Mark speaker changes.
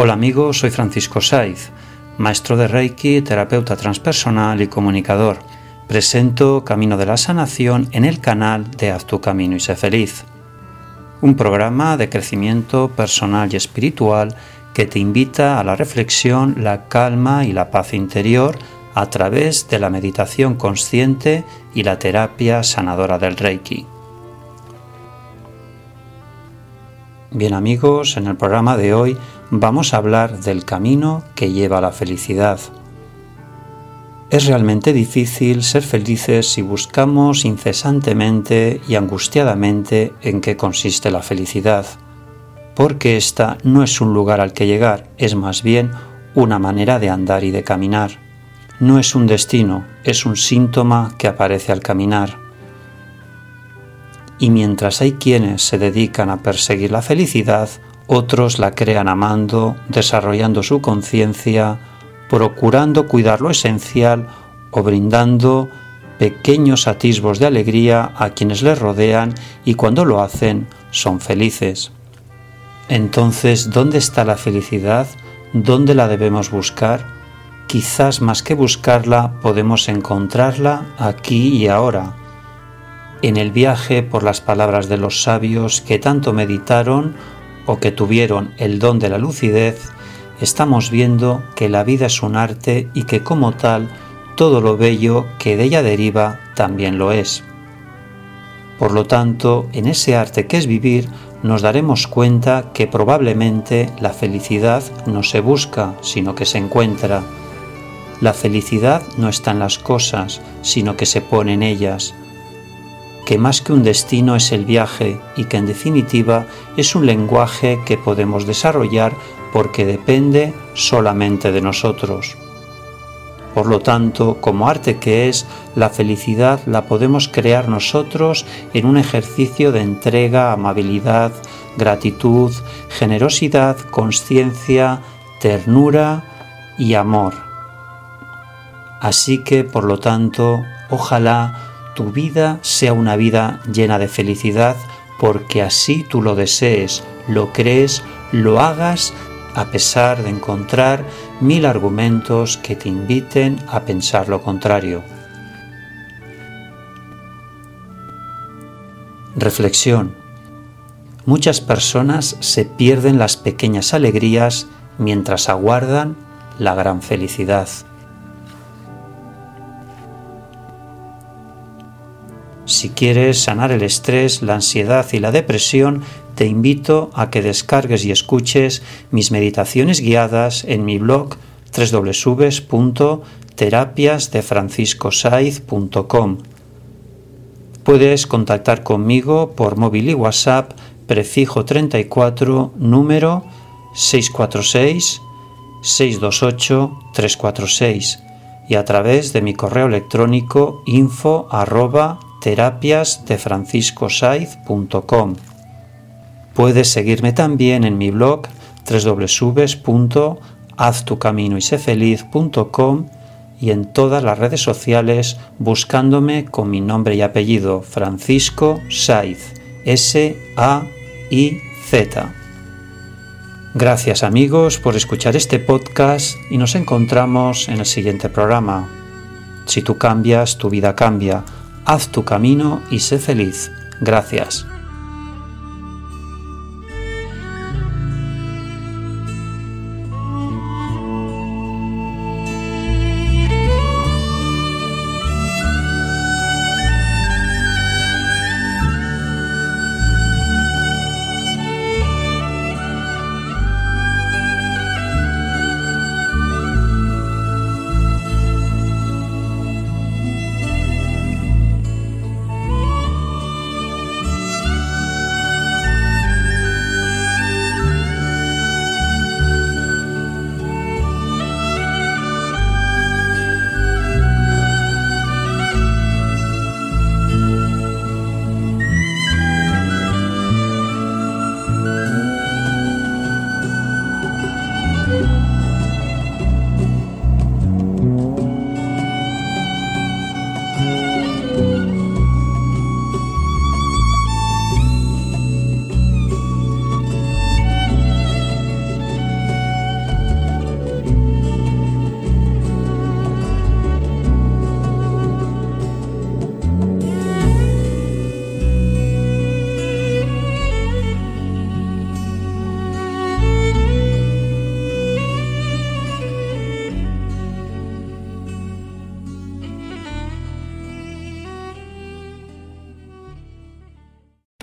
Speaker 1: Hola amigos, soy Francisco Saiz, maestro de Reiki, terapeuta transpersonal y comunicador. Presento Camino de la Sanación en el canal de Haz tu Camino y sé feliz. Un programa de crecimiento personal y espiritual que te invita a la reflexión, la calma y la paz interior a través de la meditación consciente y la terapia sanadora del Reiki. Bien amigos, en el programa de hoy vamos a hablar del camino que lleva a la felicidad. Es realmente difícil ser felices si buscamos incesantemente y angustiadamente en qué consiste la felicidad, porque esta no es un lugar al que llegar, es más bien una manera de andar y de caminar. No es un destino, es un síntoma que aparece al caminar. Y mientras hay quienes se dedican a perseguir la felicidad, otros la crean amando, desarrollando su conciencia, procurando cuidar lo esencial o brindando pequeños atisbos de alegría a quienes les rodean y cuando lo hacen son felices. Entonces, ¿dónde está la felicidad? ¿Dónde la debemos buscar? Quizás más que buscarla podemos encontrarla aquí y ahora, en el viaje por las palabras de los sabios que tanto meditaron o que tuvieron el don de la lucidez, estamos viendo que la vida es un arte y que como tal todo lo bello que de ella deriva también lo es. Por lo tanto, en ese arte que es vivir, nos daremos cuenta que probablemente la felicidad no se busca, sino que se encuentra. La felicidad no está en las cosas, sino que se pone en ellas que más que un destino es el viaje y que en definitiva es un lenguaje que podemos desarrollar porque depende solamente de nosotros. Por lo tanto, como arte que es, la felicidad la podemos crear nosotros en un ejercicio de entrega, amabilidad, gratitud, generosidad, conciencia, ternura y amor. Así que, por lo tanto, ojalá tu vida sea una vida llena de felicidad porque así tú lo desees, lo crees, lo hagas a pesar de encontrar mil argumentos que te inviten a pensar lo contrario. Reflexión. Muchas personas se pierden las pequeñas alegrías mientras aguardan la gran felicidad. Si quieres sanar el estrés, la ansiedad y la depresión, te invito a que descargues y escuches mis meditaciones guiadas en mi blog www.terapiasdefranciscosaiz.com. Puedes contactar conmigo por móvil y WhatsApp prefijo 34 número 646 628 346 y a través de mi correo electrónico info terapiasdefranciscosaiz.com. Puedes seguirme también en mi blog www.haztucaminoysefeliz.com y en todas las redes sociales buscándome con mi nombre y apellido Francisco Saiz, S-A-I-Z. Gracias amigos por escuchar este podcast y nos encontramos en el siguiente programa. Si tú cambias, tu vida cambia haz tu camino y sé feliz. Gracias.